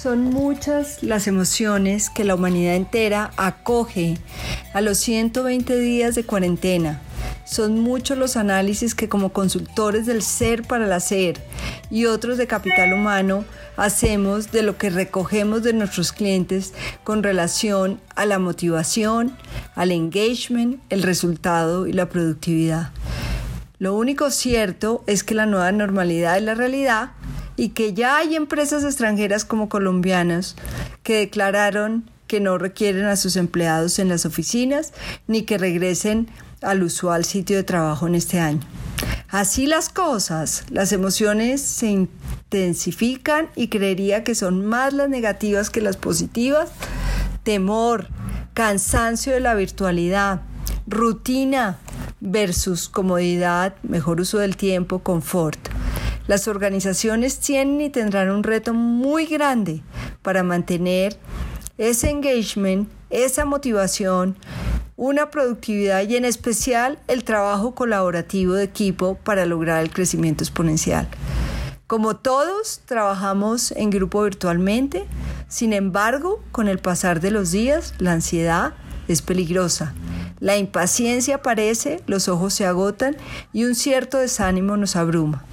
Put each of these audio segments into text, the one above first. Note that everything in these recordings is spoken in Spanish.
Son muchas las emociones que la humanidad entera acoge a los 120 días de cuarentena. Son muchos los análisis que como consultores del ser para el hacer y otros de capital humano hacemos de lo que recogemos de nuestros clientes con relación a la motivación, al engagement, el resultado y la productividad. Lo único cierto es que la nueva normalidad es la realidad y que ya hay empresas extranjeras como colombianas que declararon que no requieren a sus empleados en las oficinas ni que regresen al usual sitio de trabajo en este año. Así las cosas, las emociones se intensifican y creería que son más las negativas que las positivas. Temor, cansancio de la virtualidad, rutina versus comodidad, mejor uso del tiempo, confort. Las organizaciones tienen y tendrán un reto muy grande para mantener ese engagement, esa motivación, una productividad y en especial el trabajo colaborativo de equipo para lograr el crecimiento exponencial. Como todos, trabajamos en grupo virtualmente, sin embargo, con el pasar de los días, la ansiedad es peligrosa. La impaciencia aparece, los ojos se agotan y un cierto desánimo nos abruma.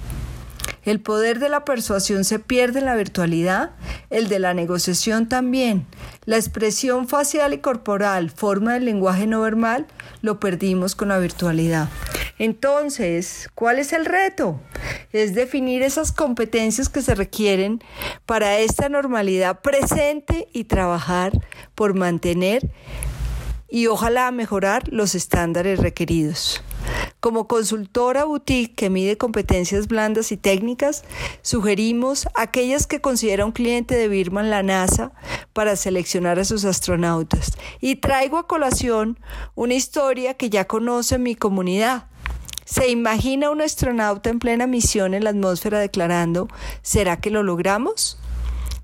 El poder de la persuasión se pierde en la virtualidad, el de la negociación también. La expresión facial y corporal, forma del lenguaje no verbal, lo perdimos con la virtualidad. Entonces, ¿cuál es el reto? Es definir esas competencias que se requieren para esta normalidad presente y trabajar por mantener y ojalá mejorar los estándares requeridos. Como consultora boutique que mide competencias blandas y técnicas, sugerimos aquellas que considera un cliente de Birman la NASA para seleccionar a sus astronautas. Y traigo a colación una historia que ya conoce mi comunidad. ¿Se imagina un astronauta en plena misión en la atmósfera declarando, ¿será que lo logramos?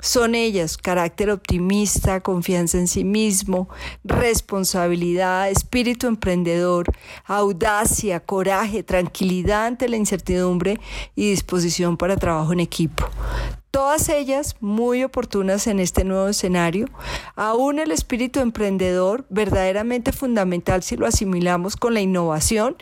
Son ellas carácter optimista, confianza en sí mismo, responsabilidad, espíritu emprendedor, audacia, coraje, tranquilidad ante la incertidumbre y disposición para trabajo en equipo todas ellas muy oportunas en este nuevo escenario, aún el espíritu emprendedor verdaderamente fundamental si lo asimilamos con la innovación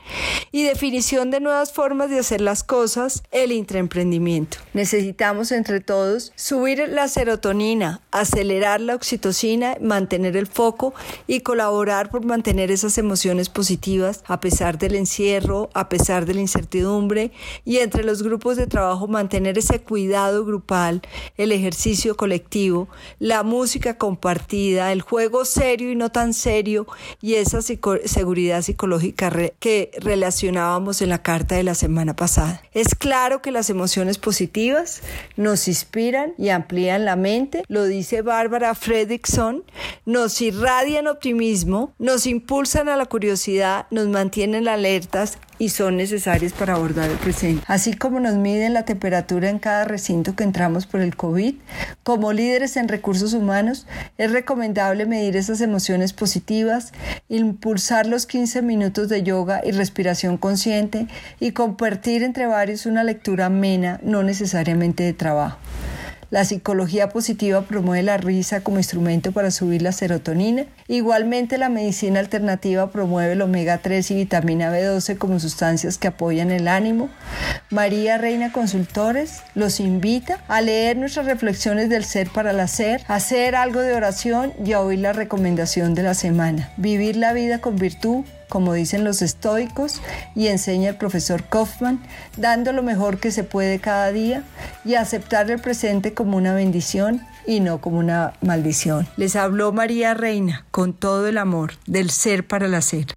y definición de nuevas formas de hacer las cosas, el intraemprendimiento. Necesitamos entre todos subir la serotonina, acelerar la oxitocina, mantener el foco y colaborar por mantener esas emociones positivas a pesar del encierro, a pesar de la incertidumbre y entre los grupos de trabajo mantener ese cuidado grupal el ejercicio colectivo, la música compartida, el juego serio y no tan serio y esa seguridad psicológica que relacionábamos en la carta de la semana pasada. Es claro que las emociones positivas nos inspiran y amplían la mente, lo dice Bárbara Fredrickson, nos irradian optimismo, nos impulsan a la curiosidad, nos mantienen alertas y son necesarias para abordar el presente. Así como nos miden la temperatura en cada recinto que entramos por el COVID, como líderes en recursos humanos, es recomendable medir esas emociones positivas, impulsar los 15 minutos de yoga y respiración consciente y compartir entre varios una lectura amena, no necesariamente de trabajo. La psicología positiva promueve la risa como instrumento para subir la serotonina. Igualmente, la medicina alternativa promueve el omega 3 y vitamina B12 como sustancias que apoyan el ánimo. María Reina Consultores los invita a leer nuestras reflexiones del ser para el hacer, hacer algo de oración y a oír la recomendación de la semana. Vivir la vida con virtud como dicen los estoicos, y enseña el profesor Kaufman, dando lo mejor que se puede cada día y aceptar el presente como una bendición y no como una maldición. Les habló María Reina con todo el amor del ser para el hacer.